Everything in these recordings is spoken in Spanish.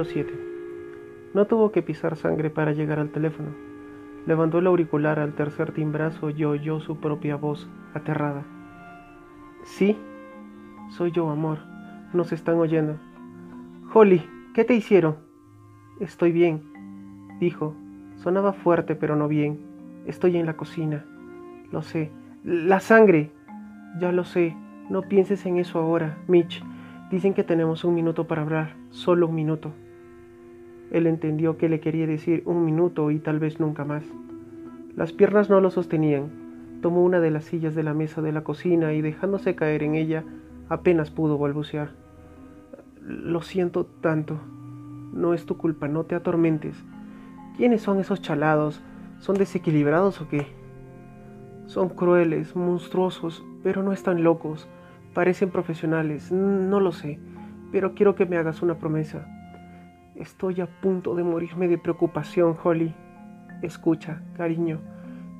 Capítulo 7 No tuvo que pisar sangre para llegar al teléfono. Levantó el auricular al tercer timbrazo y oyó su propia voz, aterrada. Sí, soy yo, amor. Nos están oyendo. Holly, ¿qué te hicieron? Estoy bien, dijo. Sonaba fuerte, pero no bien. Estoy en la cocina. Lo sé. La sangre. Ya lo sé. No pienses en eso ahora, Mitch. Dicen que tenemos un minuto para hablar. Solo un minuto. Él entendió que le quería decir un minuto y tal vez nunca más. Las piernas no lo sostenían. Tomó una de las sillas de la mesa de la cocina y dejándose caer en ella, apenas pudo balbucear. Lo siento tanto. No es tu culpa, no te atormentes. ¿Quiénes son esos chalados? ¿Son desequilibrados o qué? Son crueles, monstruosos, pero no están locos. Parecen profesionales, no lo sé, pero quiero que me hagas una promesa. Estoy a punto de morirme de preocupación, Holly. Escucha, cariño,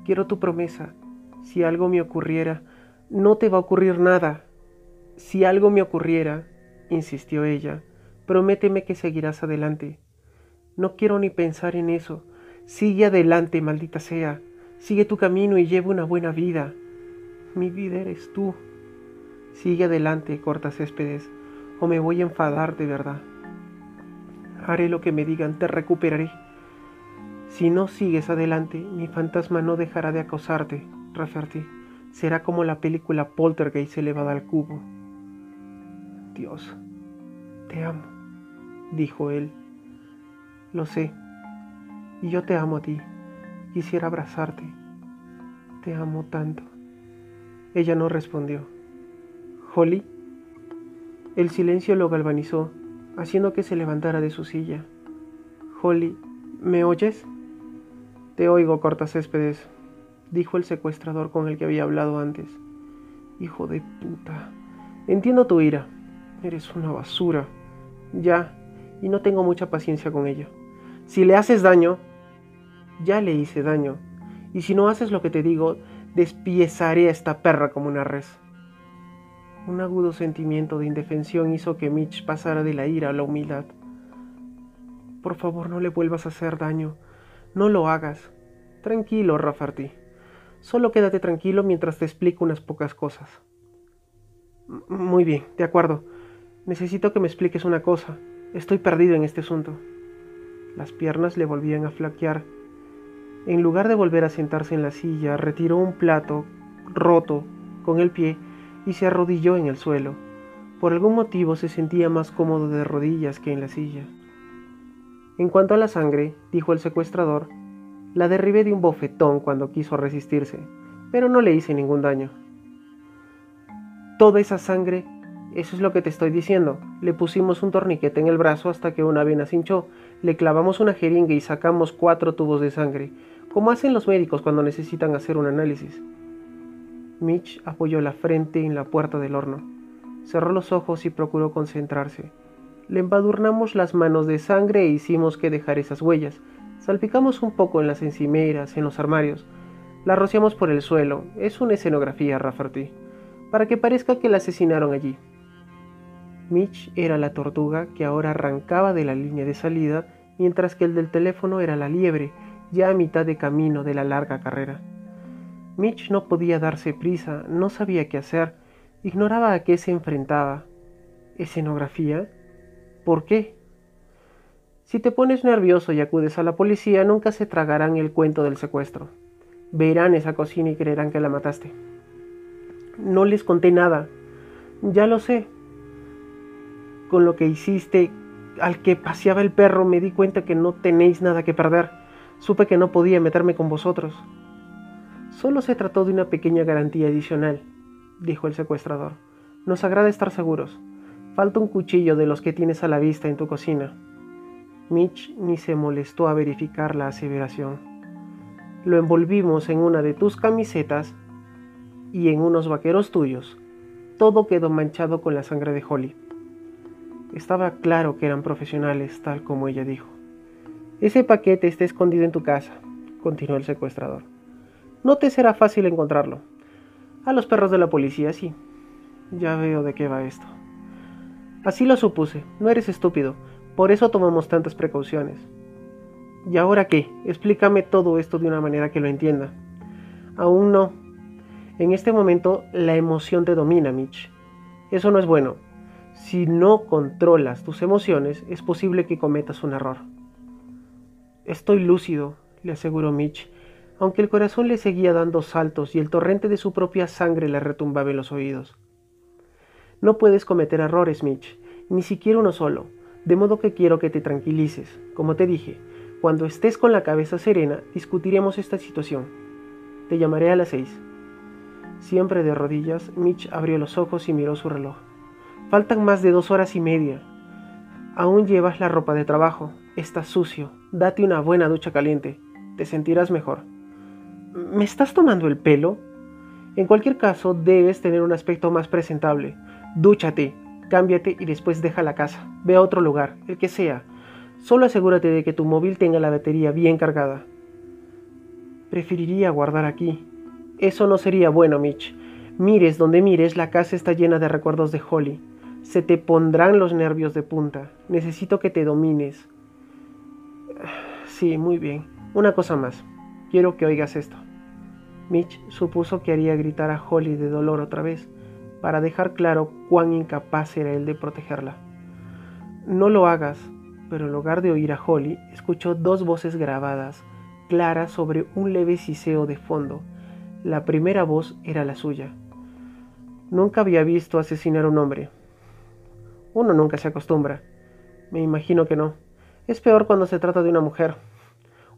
quiero tu promesa. Si algo me ocurriera, no te va a ocurrir nada. Si algo me ocurriera, insistió ella, prométeme que seguirás adelante. No quiero ni pensar en eso. Sigue adelante, maldita sea. Sigue tu camino y lleva una buena vida. Mi vida eres tú. Sigue adelante, corta céspedes, o me voy a enfadar de verdad. Haré lo que me digan, te recuperaré. Si no sigues adelante, mi fantasma no dejará de acosarte, Rafferty. Será como la película Poltergeist elevada al cubo. Dios, te amo, dijo él. Lo sé, y yo te amo a ti. Quisiera abrazarte. Te amo tanto. Ella no respondió. Holly. El silencio lo galvanizó, haciendo que se levantara de su silla. Holly, ¿me oyes? Te oigo, céspedes, dijo el secuestrador con el que había hablado antes. Hijo de puta. Entiendo tu ira. Eres una basura. Ya, y no tengo mucha paciencia con ella. Si le haces daño, ya le hice daño. Y si no haces lo que te digo, despiezaré a esta perra como una res. Un agudo sentimiento de indefensión hizo que Mitch pasara de la ira a la humildad. Por favor, no le vuelvas a hacer daño. No lo hagas. Tranquilo, Rafferty. Solo quédate tranquilo mientras te explico unas pocas cosas. Muy bien, de acuerdo. Necesito que me expliques una cosa. Estoy perdido en este asunto. Las piernas le volvían a flaquear. En lugar de volver a sentarse en la silla, retiró un plato roto con el pie y se arrodilló en el suelo. Por algún motivo se sentía más cómodo de rodillas que en la silla. En cuanto a la sangre, dijo el secuestrador, la derribé de un bofetón cuando quiso resistirse, pero no le hice ningún daño. Toda esa sangre, eso es lo que te estoy diciendo. Le pusimos un torniquete en el brazo hasta que una vena se hinchó, le clavamos una jeringa y sacamos cuatro tubos de sangre, como hacen los médicos cuando necesitan hacer un análisis. Mitch apoyó la frente en la puerta del horno. Cerró los ojos y procuró concentrarse. Le embadurnamos las manos de sangre e hicimos que dejar esas huellas. Salpicamos un poco en las encimeras, en los armarios. La rociamos por el suelo. Es una escenografía, Rafferty. Para que parezca que la asesinaron allí. Mitch era la tortuga que ahora arrancaba de la línea de salida, mientras que el del teléfono era la liebre, ya a mitad de camino de la larga carrera. Mitch no podía darse prisa, no sabía qué hacer, ignoraba a qué se enfrentaba. ¿Escenografía? ¿Por qué? Si te pones nervioso y acudes a la policía, nunca se tragarán el cuento del secuestro. Verán esa cocina y creerán que la mataste. No les conté nada. Ya lo sé. Con lo que hiciste al que paseaba el perro me di cuenta que no tenéis nada que perder. Supe que no podía meterme con vosotros. Solo se trató de una pequeña garantía adicional, dijo el secuestrador. Nos agrada estar seguros. Falta un cuchillo de los que tienes a la vista en tu cocina. Mitch ni se molestó a verificar la aseveración. Lo envolvimos en una de tus camisetas y en unos vaqueros tuyos. Todo quedó manchado con la sangre de Holly. Estaba claro que eran profesionales, tal como ella dijo. Ese paquete está escondido en tu casa, continuó el secuestrador. No te será fácil encontrarlo. A los perros de la policía sí. Ya veo de qué va esto. Así lo supuse. No eres estúpido. Por eso tomamos tantas precauciones. ¿Y ahora qué? Explícame todo esto de una manera que lo entienda. Aún no. En este momento la emoción te domina, Mitch. Eso no es bueno. Si no controlas tus emociones, es posible que cometas un error. Estoy lúcido, le aseguró Mitch, aunque el corazón le seguía dando saltos y el torrente de su propia sangre le retumbaba en los oídos. No puedes cometer errores, Mitch, ni siquiera uno solo, de modo que quiero que te tranquilices. Como te dije, cuando estés con la cabeza serena, discutiremos esta situación. Te llamaré a las seis. Siempre de rodillas, Mitch abrió los ojos y miró su reloj. Faltan más de dos horas y media. Aún llevas la ropa de trabajo. Estás sucio. Date una buena ducha caliente. Te sentirás mejor. ¿Me estás tomando el pelo? En cualquier caso, debes tener un aspecto más presentable. Dúchate, cámbiate y después deja la casa. Ve a otro lugar, el que sea. Solo asegúrate de que tu móvil tenga la batería bien cargada. Preferiría guardar aquí. Eso no sería bueno, Mitch. Mires donde mires, la casa está llena de recuerdos de Holly. Se te pondrán los nervios de punta. Necesito que te domines. Sí, muy bien. Una cosa más. Quiero que oigas esto. Mitch supuso que haría gritar a Holly de dolor otra vez, para dejar claro cuán incapaz era él de protegerla. No lo hagas, pero en lugar de oír a Holly, escuchó dos voces grabadas, claras sobre un leve siseo de fondo. La primera voz era la suya. Nunca había visto asesinar a un hombre. Uno nunca se acostumbra. Me imagino que no. Es peor cuando se trata de una mujer.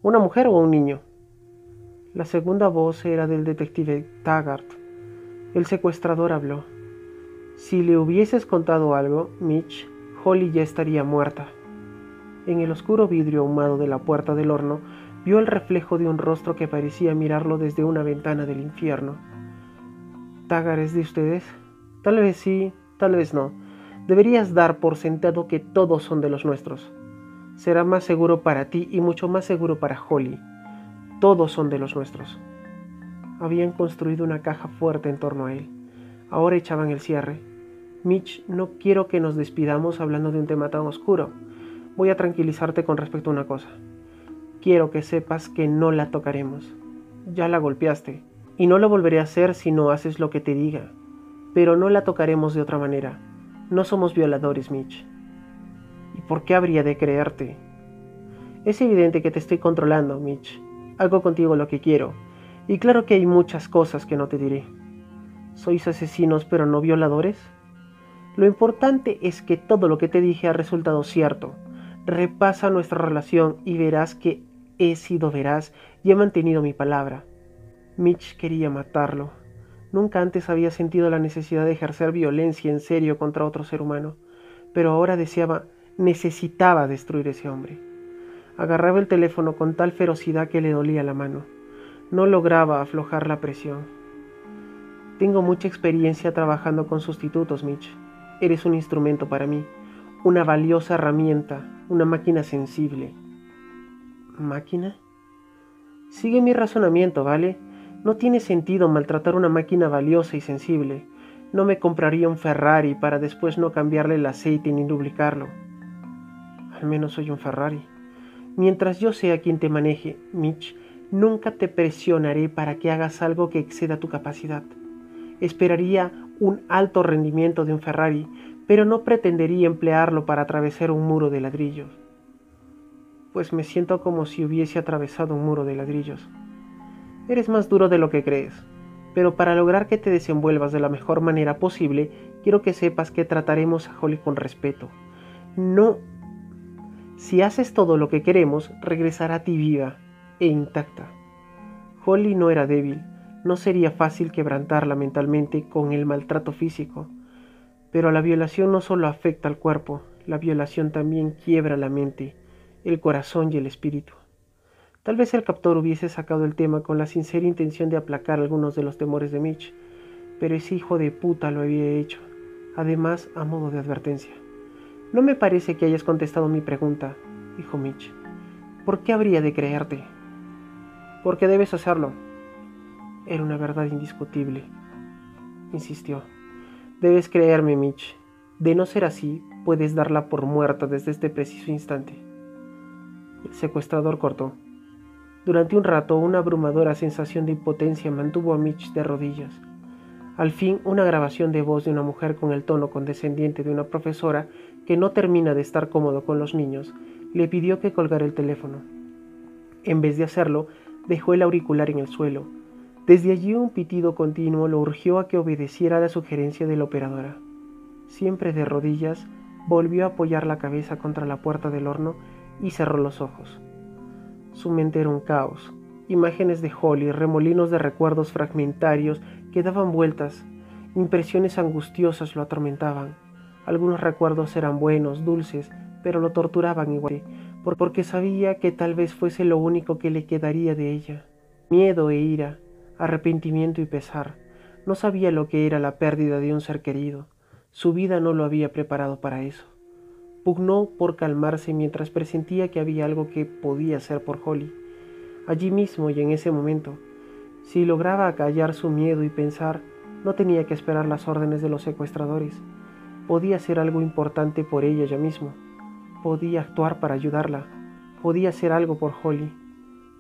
Una mujer o un niño. La segunda voz era del detective Taggart. El secuestrador habló. Si le hubieses contado algo, Mitch, Holly ya estaría muerta. En el oscuro vidrio ahumado de la puerta del horno vio el reflejo de un rostro que parecía mirarlo desde una ventana del infierno. ¿Tagar es de ustedes? Tal vez sí, tal vez no. Deberías dar por sentado que todos son de los nuestros. Será más seguro para ti y mucho más seguro para Holly. Todos son de los nuestros. Habían construido una caja fuerte en torno a él. Ahora echaban el cierre. Mitch, no quiero que nos despidamos hablando de un tema tan oscuro voy a tranquilizarte con respecto a una cosa. Quiero que sepas que no la tocaremos. Ya la golpeaste, y no lo volveré a hacer si no haces lo que te diga. Pero no la tocaremos de otra manera. No somos violadores, Mitch. ¿Y por qué habría de creerte? Es evidente que te estoy controlando, Mitch. Hago contigo lo que quiero. Y claro que hay muchas cosas que no te diré. ¿Sois asesinos pero no violadores? Lo importante es que todo lo que te dije ha resultado cierto Repasa nuestra relación y verás que he sido veraz y he mantenido mi palabra. Mitch quería matarlo. Nunca antes había sentido la necesidad de ejercer violencia en serio contra otro ser humano, pero ahora deseaba, necesitaba destruir ese hombre. Agarraba el teléfono con tal ferocidad que le dolía la mano. No lograba aflojar la presión. Tengo mucha experiencia trabajando con sustitutos, Mitch. Eres un instrumento para mí una valiosa herramienta, una máquina sensible. ¿Máquina? Sigue mi razonamiento, ¿vale? No tiene sentido maltratar una máquina valiosa y sensible. No me compraría un Ferrari para después no cambiarle el aceite ni lubricarlo. Al menos soy un Ferrari. Mientras yo sea quien te maneje, Mitch, nunca te presionaré para que hagas algo que exceda tu capacidad. Esperaría un alto rendimiento de un Ferrari, pero no pretendería emplearlo para atravesar un muro de ladrillos, pues me siento como si hubiese atravesado un muro de ladrillos. Eres más duro de lo que crees, pero para lograr que te desenvuelvas de la mejor manera posible, quiero que sepas que trataremos a Holly con respeto. No. Si haces todo lo que queremos, regresará a ti viva e intacta. Holly no era débil, no sería fácil quebrantarla mentalmente con el maltrato físico pero la violación no solo afecta al cuerpo, la violación también quiebra la mente, el corazón y el espíritu. Tal vez el captor hubiese sacado el tema con la sincera intención de aplacar algunos de los temores de Mitch, pero ese hijo de puta lo había hecho, además a modo de advertencia. No me parece que hayas contestado mi pregunta, dijo Mitch. ¿Por qué habría de creerte? Porque debes hacerlo. Era una verdad indiscutible, insistió. Debes creerme, Mitch. De no ser así, Puedes darla por muerta desde este preciso instante. El secuestrador cortó. Durante un rato, una abrumadora sensación de impotencia mantuvo a Mitch de rodillas. Al fin, una grabación de voz de una mujer con el tono condescendiente de una profesora que no termina de estar cómodo con los niños, le pidió que colgara el teléfono. En vez de hacerlo, dejó el auricular en el suelo. Desde allí un pitido continuo lo urgió a que obedeciera la sugerencia de la operadora. Siempre de rodillas, volvió a apoyar la cabeza contra la puerta del horno y cerró los ojos. Su mente era un caos. Imágenes de Holly, remolinos de recuerdos fragmentarios que daban vueltas, impresiones angustiosas lo atormentaban. Algunos recuerdos eran buenos, dulces, pero lo torturaban igual, porque sabía que tal vez fuese lo único que le quedaría de ella. Miedo e ira, arrepentimiento y pesar. No sabía lo que era la pérdida de un ser querido. Su vida no lo había preparado para eso. Pugnó por calmarse mientras presentía que había algo que podía hacer por Holly. Allí mismo y en ese momento, si lograba acallar su miedo y pensar, no tenía que esperar las órdenes de los secuestradores. Podía hacer algo importante por ella ya mismo. Podía actuar para ayudarla. Podía hacer algo por Holly.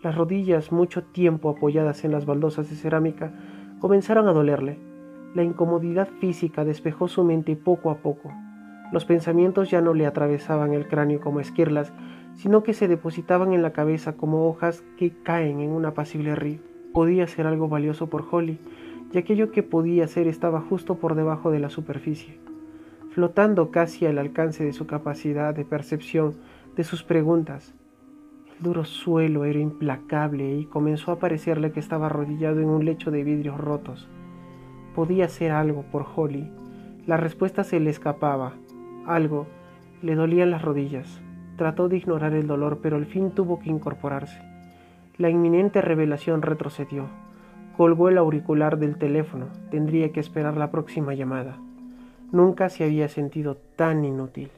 Las rodillas, mucho tiempo apoyadas en las baldosas de cerámica, comenzaron a dolerle. La incomodidad física despejó su mente poco a poco. Los pensamientos ya no le atravesaban el cráneo como esquirlas, sino que se depositaban en la cabeza como hojas que caen en un apacible río. Podía ser algo valioso por Holly, y aquello que podía ser estaba justo por debajo de la superficie, flotando casi al alcance de su capacidad de percepción de sus preguntas. El duro suelo era implacable y comenzó a parecerle que estaba arrodillado en un lecho de vidrios rotos. Podía ser algo por Holly. La respuesta se le escapaba, algo. Le dolían las rodillas. Trató de ignorar el dolor, pero al fin tuvo que incorporarse. La inminente revelación retrocedió. Colgó el auricular del teléfono. Tendría que esperar la próxima llamada. Nunca se había sentido tan inútil.